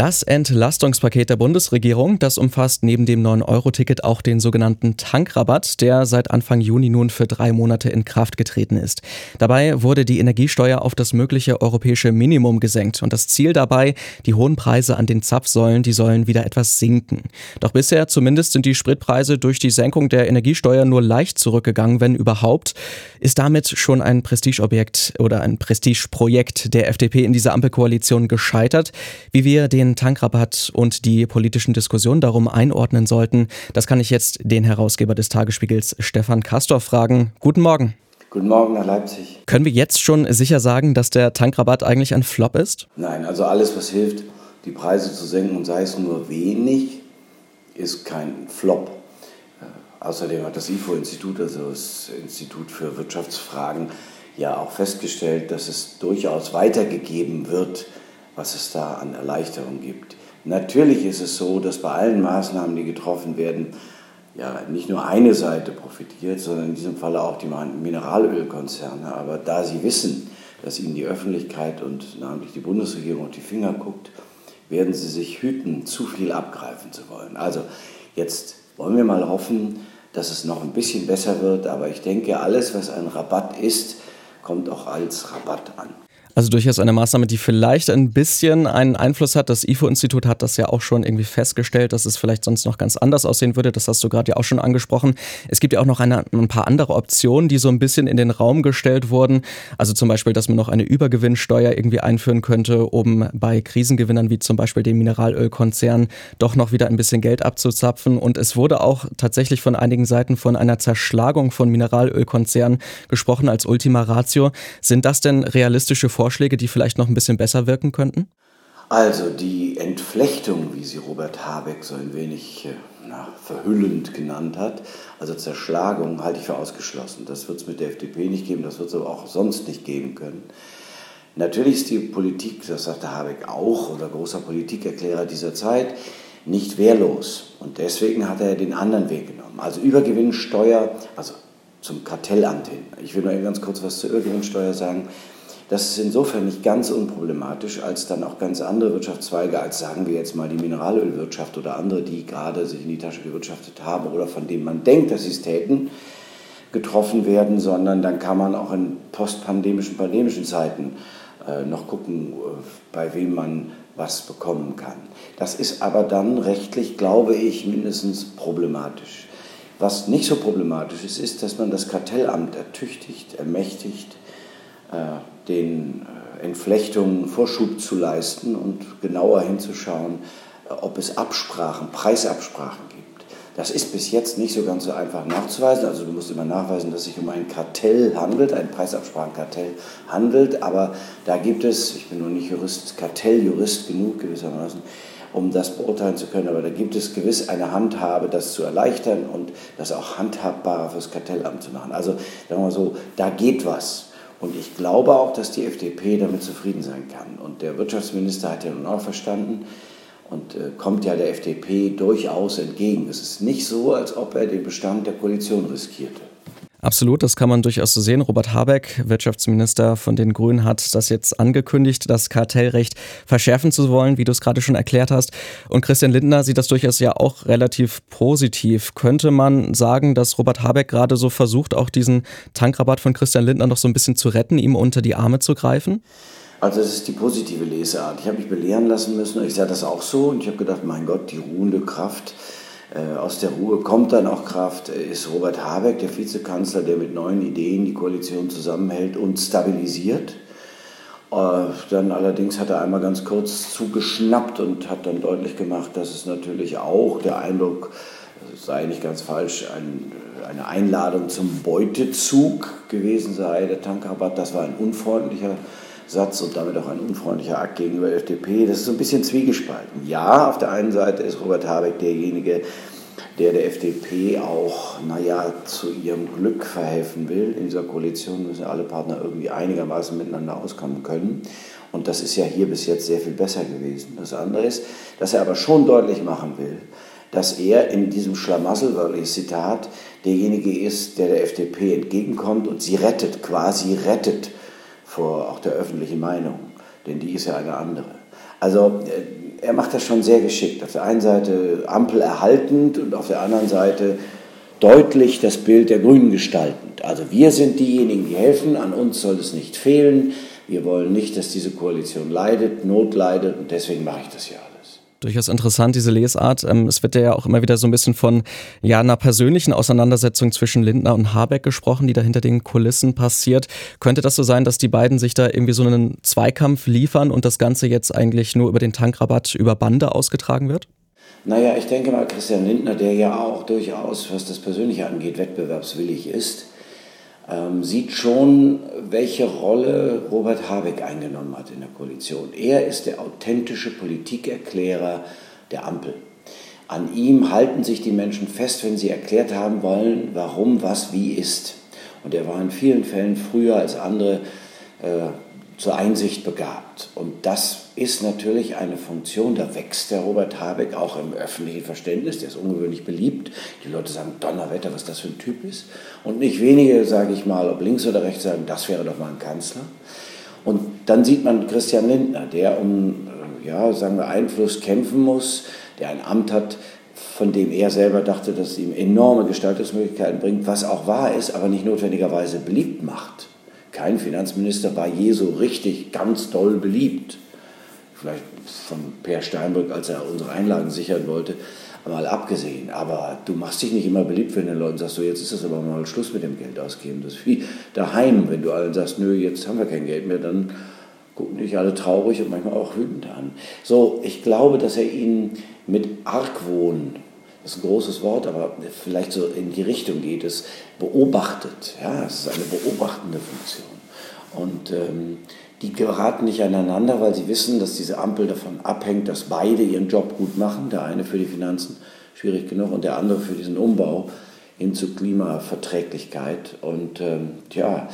Das Entlastungspaket der Bundesregierung, das umfasst neben dem 9-Euro-Ticket auch den sogenannten Tankrabatt, der seit Anfang Juni nun für drei Monate in Kraft getreten ist. Dabei wurde die Energiesteuer auf das mögliche europäische Minimum gesenkt und das Ziel dabei, die hohen Preise an den Zapfsäulen, die sollen wieder etwas sinken. Doch bisher zumindest sind die Spritpreise durch die Senkung der Energiesteuer nur leicht zurückgegangen, wenn überhaupt. Ist damit schon ein Prestigeobjekt oder ein Prestigeprojekt der FDP in dieser Ampelkoalition gescheitert, wie wir den Tankrabatt und die politischen Diskussionen darum einordnen sollten, das kann ich jetzt den Herausgeber des Tagesspiegels Stefan Kastor fragen. Guten Morgen. Guten Morgen nach Leipzig. Können wir jetzt schon sicher sagen, dass der Tankrabatt eigentlich ein Flop ist? Nein, also alles, was hilft, die Preise zu senken und sei es nur wenig, ist kein Flop. Äh, außerdem hat das IFO-Institut, also das Institut für Wirtschaftsfragen, ja auch festgestellt, dass es durchaus weitergegeben wird, was es da an Erleichterung gibt. Natürlich ist es so, dass bei allen Maßnahmen, die getroffen werden, ja nicht nur eine Seite profitiert, sondern in diesem Falle auch die Mineralölkonzerne. Aber da sie wissen, dass ihnen die Öffentlichkeit und namentlich die Bundesregierung auf die Finger guckt, werden sie sich hüten, zu viel abgreifen zu wollen. Also jetzt wollen wir mal hoffen, dass es noch ein bisschen besser wird, aber ich denke, alles, was ein Rabatt ist, kommt auch als Rabatt an. Also durchaus eine Maßnahme, die vielleicht ein bisschen einen Einfluss hat. Das IFO-Institut hat das ja auch schon irgendwie festgestellt, dass es vielleicht sonst noch ganz anders aussehen würde. Das hast du gerade ja auch schon angesprochen. Es gibt ja auch noch eine, ein paar andere Optionen, die so ein bisschen in den Raum gestellt wurden. Also zum Beispiel, dass man noch eine Übergewinnsteuer irgendwie einführen könnte, um bei Krisengewinnern wie zum Beispiel dem Mineralölkonzern doch noch wieder ein bisschen Geld abzuzapfen. Und es wurde auch tatsächlich von einigen Seiten von einer Zerschlagung von Mineralölkonzernen gesprochen als Ultima Ratio. Sind das denn realistische Vorstellungen? Vorschläge, die vielleicht noch ein bisschen besser wirken könnten? Also die Entflechtung, wie sie Robert Habeck so ein wenig äh, na, verhüllend genannt hat, also Zerschlagung, halte ich für ausgeschlossen. Das wird es mit der FDP nicht geben, das wird es aber auch sonst nicht geben können. Natürlich ist die Politik, das sagte Habeck auch, oder großer Politikerklärer dieser Zeit, nicht wehrlos. Und deswegen hat er den anderen Weg genommen. Also Übergewinnsteuer, also zum Kartellamt hin. Ich will nur ganz kurz was zur Übergewinnsteuer sagen. Das ist insofern nicht ganz unproblematisch, als dann auch ganz andere Wirtschaftszweige, als sagen wir jetzt mal die Mineralölwirtschaft oder andere, die gerade sich in die Tasche gewirtschaftet haben oder von denen man denkt, dass sie es täten, getroffen werden, sondern dann kann man auch in postpandemischen, pandemischen Zeiten äh, noch gucken, äh, bei wem man was bekommen kann. Das ist aber dann rechtlich, glaube ich, mindestens problematisch. Was nicht so problematisch ist, ist, dass man das Kartellamt ertüchtigt, ermächtigt, äh, den äh, Entflechtungen Vorschub zu leisten und genauer hinzuschauen, äh, ob es Absprachen, Preisabsprachen gibt. Das ist bis jetzt nicht so ganz so einfach nachzuweisen. Also du musst immer nachweisen, dass es sich um ein Kartell handelt, ein Preisabsprachenkartell handelt. Aber da gibt es, ich bin noch nicht Jurist, Kartelljurist genug gewissermaßen, um das beurteilen zu können. Aber da gibt es gewiss eine Handhabe, das zu erleichtern und das auch handhabbarer fürs Kartellamt zu machen. Also sagen wir mal so, da geht was. Und ich glaube auch, dass die FDP damit zufrieden sein kann. Und der Wirtschaftsminister hat ja nun auch verstanden und äh, kommt ja der FDP durchaus entgegen. Es ist nicht so, als ob er den Bestand der Koalition riskierte. Absolut, das kann man durchaus so sehen. Robert Habeck, Wirtschaftsminister von den Grünen, hat das jetzt angekündigt, das Kartellrecht verschärfen zu wollen, wie du es gerade schon erklärt hast. Und Christian Lindner sieht das durchaus ja auch relativ positiv. Könnte man sagen, dass Robert Habeck gerade so versucht, auch diesen Tankrabatt von Christian Lindner noch so ein bisschen zu retten, ihm unter die Arme zu greifen? Also das ist die positive Leseart. Ich habe mich belehren lassen müssen. Ich sah das auch so und ich habe gedacht, mein Gott, die ruhende Kraft aus der Ruhe kommt dann auch Kraft, äh, ist Robert Habeck, der Vizekanzler, der mit neuen Ideen die Koalition zusammenhält und stabilisiert. Äh, dann allerdings hat er einmal ganz kurz zugeschnappt und hat dann deutlich gemacht, dass es natürlich auch der Eindruck, sei nicht ganz falsch, ein, eine Einladung zum Beutezug gewesen sei, der Tankrabatt. Das war ein unfreundlicher Satz und damit auch ein unfreundlicher Akt gegenüber der FDP. Das ist so ein bisschen zwiegespalten. Ja, auf der einen Seite ist Robert Habeck derjenige, der der FDP auch, naja, zu ihrem Glück verhelfen will. In dieser Koalition müssen alle Partner irgendwie einigermaßen miteinander auskommen können. Und das ist ja hier bis jetzt sehr viel besser gewesen. Das andere ist, dass er aber schon deutlich machen will, dass er in diesem Schlamassel, wörtliches Zitat, derjenige ist, der der FDP entgegenkommt und sie rettet, quasi rettet vor auch der öffentlichen Meinung, denn die ist ja eine andere. Also äh, er macht das schon sehr geschickt. Auf der einen Seite Ampel erhaltend und auf der anderen Seite deutlich das Bild der Grünen gestaltend. Also wir sind diejenigen, die helfen, an uns soll es nicht fehlen. Wir wollen nicht, dass diese Koalition leidet, Not leidet und deswegen mache ich das ja. Durchaus interessant, diese Lesart. Ähm, es wird ja auch immer wieder so ein bisschen von ja, einer persönlichen Auseinandersetzung zwischen Lindner und Habeck gesprochen, die da hinter den Kulissen passiert. Könnte das so sein, dass die beiden sich da irgendwie so einen Zweikampf liefern und das Ganze jetzt eigentlich nur über den Tankrabatt über Bande ausgetragen wird? Naja, ich denke mal, Christian Lindner, der ja auch durchaus, was das Persönliche angeht, wettbewerbswillig ist, ähm, sieht schon, welche Rolle Robert Habeck eingenommen hat in der Koalition. Er ist der authentische Politikerklärer der Ampel. An ihm halten sich die Menschen fest, wenn sie erklärt haben wollen, warum was wie ist. Und er war in vielen Fällen früher als andere äh, zur Einsicht begabt. Und das ist natürlich eine Funktion, da wächst der Robert Habeck auch im öffentlichen Verständnis, der ist ungewöhnlich beliebt. Die Leute sagen, Donnerwetter, was das für ein Typ ist. Und nicht wenige, sage ich mal, ob links oder rechts, sagen, das wäre doch mal ein Kanzler. Und dann sieht man Christian Lindner, der um äh, ja, sagen wir, Einfluss kämpfen muss, der ein Amt hat, von dem er selber dachte, dass es ihm enorme Gestaltungsmöglichkeiten bringt, was auch wahr ist, aber nicht notwendigerweise beliebt macht. Kein Finanzminister war je so richtig ganz doll beliebt. Vielleicht von Per Steinbrück, als er unsere Einlagen sichern wollte, mal abgesehen. Aber du machst dich nicht immer beliebt, wenn den Leuten sagst, so jetzt ist es aber mal Schluss mit dem Geld ausgeben. Das ist wie daheim, wenn du allen sagst, nö, jetzt haben wir kein Geld mehr, dann gucken dich alle traurig und manchmal auch wütend an. So, ich glaube, dass er ihn mit Argwohn das ist ein großes Wort, aber vielleicht so in die Richtung geht es, beobachtet. Ja, es ist eine beobachtende Funktion. Und ähm, die geraten nicht aneinander, weil sie wissen, dass diese Ampel davon abhängt, dass beide ihren Job gut machen. Der eine für die Finanzen, schwierig genug, und der andere für diesen Umbau hin zu Klimaverträglichkeit. Und ähm, ja,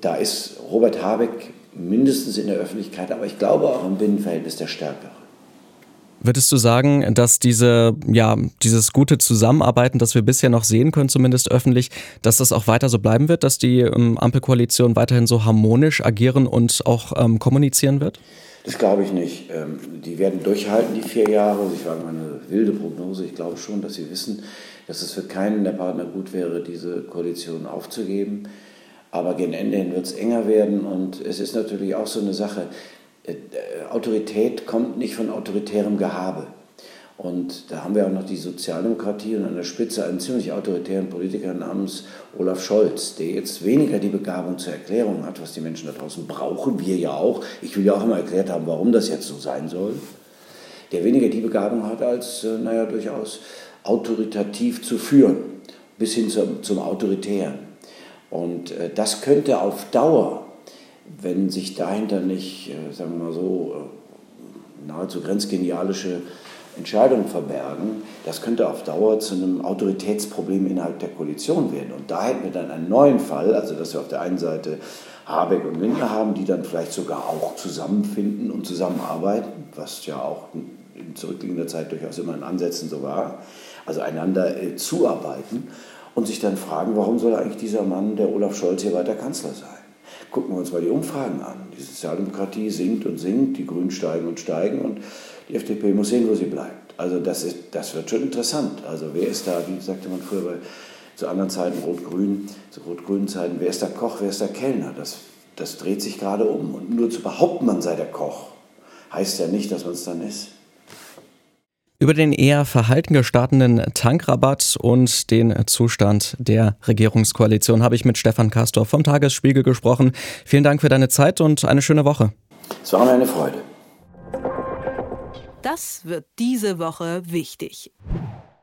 da ist Robert Habeck mindestens in der Öffentlichkeit, aber ich glaube auch im Binnenverhältnis der Stärkere. Würdest du sagen, dass diese, ja, dieses gute Zusammenarbeiten, das wir bisher noch sehen können, zumindest öffentlich, dass das auch weiter so bleiben wird, dass die ähm, Ampelkoalition weiterhin so harmonisch agieren und auch ähm, kommunizieren wird? Das glaube ich nicht. Ähm, die werden durchhalten, die vier Jahre. Ich mal eine wilde Prognose. Ich glaube schon, dass sie wissen, dass es für keinen der Partner gut wäre, diese Koalition aufzugeben. Aber gegen Ende hin wird es enger werden. Und es ist natürlich auch so eine Sache, Autorität kommt nicht von autoritärem Gehabe. Und da haben wir auch noch die Sozialdemokratie und an der Spitze einen ziemlich autoritären Politiker namens Olaf Scholz, der jetzt weniger die Begabung zur Erklärung hat, was die Menschen da draußen brauchen, wir ja auch. Ich will ja auch immer erklärt haben, warum das jetzt so sein soll. Der weniger die Begabung hat, als, äh, naja, durchaus autoritativ zu führen, bis hin zum, zum Autoritären. Und äh, das könnte auf Dauer wenn sich dahinter nicht, äh, sagen wir mal so, äh, nahezu grenzgenialische Entscheidungen verbergen, das könnte auf Dauer zu einem Autoritätsproblem innerhalb der Koalition werden. Und da hätten wir dann einen neuen Fall, also dass wir auf der einen Seite Habeck und Lindner haben, die dann vielleicht sogar auch zusammenfinden und zusammenarbeiten, was ja auch in zurückliegender Zeit durchaus immer in Ansätzen so war, also einander äh, zuarbeiten und sich dann fragen, warum soll eigentlich dieser Mann, der Olaf Scholz, hier weiter Kanzler sein? Gucken wir uns mal die Umfragen an. Die Sozialdemokratie sinkt und sinkt, die Grünen steigen und steigen und die FDP muss sehen, wo sie bleibt. Also das, ist, das wird schon interessant. Also wer ist da, wie sagte man früher bei, zu anderen Zeiten Rot-Grün, zu rot-grünen Zeiten, wer ist der Koch, wer ist der Kellner? Das, das dreht sich gerade um. Und nur zu behaupten, man sei der Koch, heißt ja nicht, dass man es dann ist. Über den eher verhalten gestartenden Tankrabatt und den Zustand der Regierungskoalition habe ich mit Stefan Kastor vom Tagesspiegel gesprochen. Vielen Dank für deine Zeit und eine schöne Woche. Es war mir eine Freude. Das wird diese Woche wichtig.